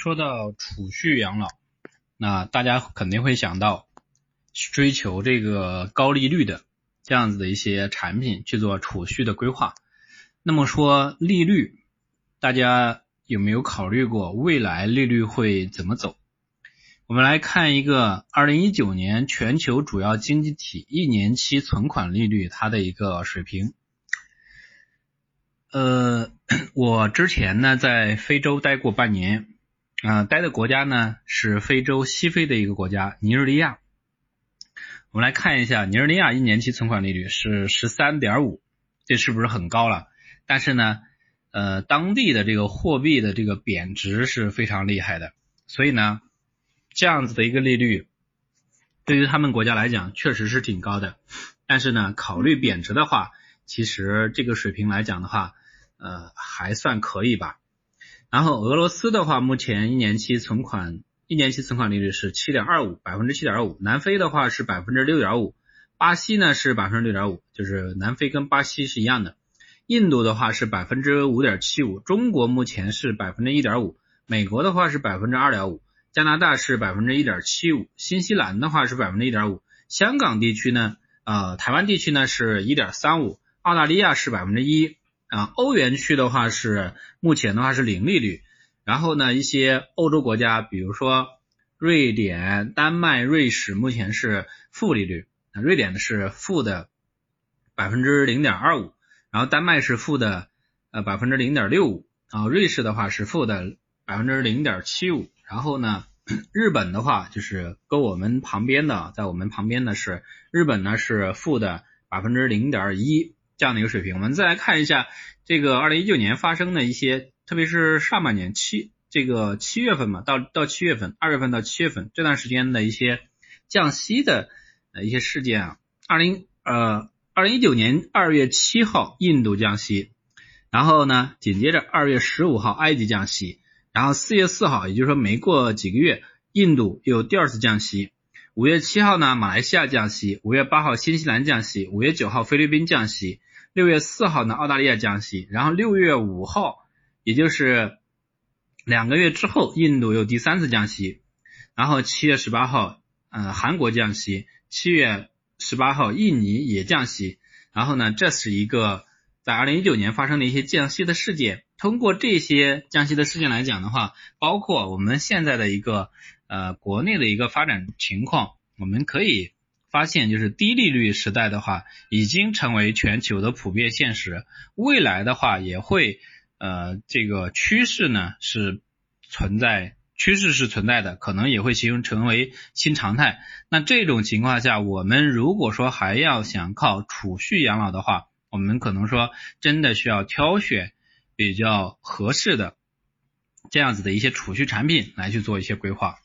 说到储蓄养老，那大家肯定会想到追求这个高利率的这样子的一些产品去做储蓄的规划。那么说利率，大家有没有考虑过未来利率会怎么走？我们来看一个二零一九年全球主要经济体一年期存款利率它的一个水平。呃，我之前呢在非洲待过半年。啊，待的国家呢是非洲西非的一个国家尼日利亚。我们来看一下尼日利亚一年期存款利率是十三点五，这是不是很高了？但是呢，呃，当地的这个货币的这个贬值是非常厉害的，所以呢，这样子的一个利率对于他们国家来讲确实是挺高的。但是呢，考虑贬值的话，其实这个水平来讲的话，呃，还算可以吧。然后俄罗斯的话，目前一年期存款一年期存款利率是七点二五，百分之七点五。南非的话是百分之六点五，巴西呢是百分之六点五，就是南非跟巴西是一样的。印度的话是百分之五点七五，中国目前是百分之一点五，美国的话是百分之二点五，加拿大是百分之一点七五，新西兰的话是百分之一点五，香港地区呢，呃，台湾地区呢是一点三五，澳大利亚是百分之一。啊，欧元区的话是目前的话是零利率，然后呢，一些欧洲国家，比如说瑞典、丹麦、瑞士，目前是负利率。瑞典的是负的百分之零点二五，然后丹麦是负的呃百分之零点六五，啊，瑞士的话是负的百分之零点七五，然后呢，日本的话就是跟我们旁边的，在我们旁边的是日本呢是负的百分之零点一。这样的一个水平，我们再来看一下这个二零一九年发生的一些，特别是上半年七这个七月份嘛，到到七月份，二月份到七月份这段时间的一些降息的呃一些事件啊。二零呃二零一九年二月七号，印度降息，然后呢紧接着二月十五号埃及降息，然后四月四号，也就是说没过几个月，印度又第二次降息。五月七号呢，马来西亚降息；五月八号，新西兰降息；五月九号，菲律宾降息；六月四号呢，澳大利亚降息。然后六月五号，也就是两个月之后，印度又第三次降息。然后七月十八号，呃，韩国降息；七月十八号，印尼也降息。然后呢，这是一个在二零一九年发生的一些降息的事件。通过这些降息的事件来讲的话，包括我们现在的一个。呃，国内的一个发展情况，我们可以发现，就是低利率时代的话，已经成为全球的普遍现实。未来的话，也会呃，这个趋势呢是存在，趋势是存在的，可能也会形成为新常态。那这种情况下，我们如果说还要想靠储蓄养老的话，我们可能说真的需要挑选比较合适的这样子的一些储蓄产品来去做一些规划。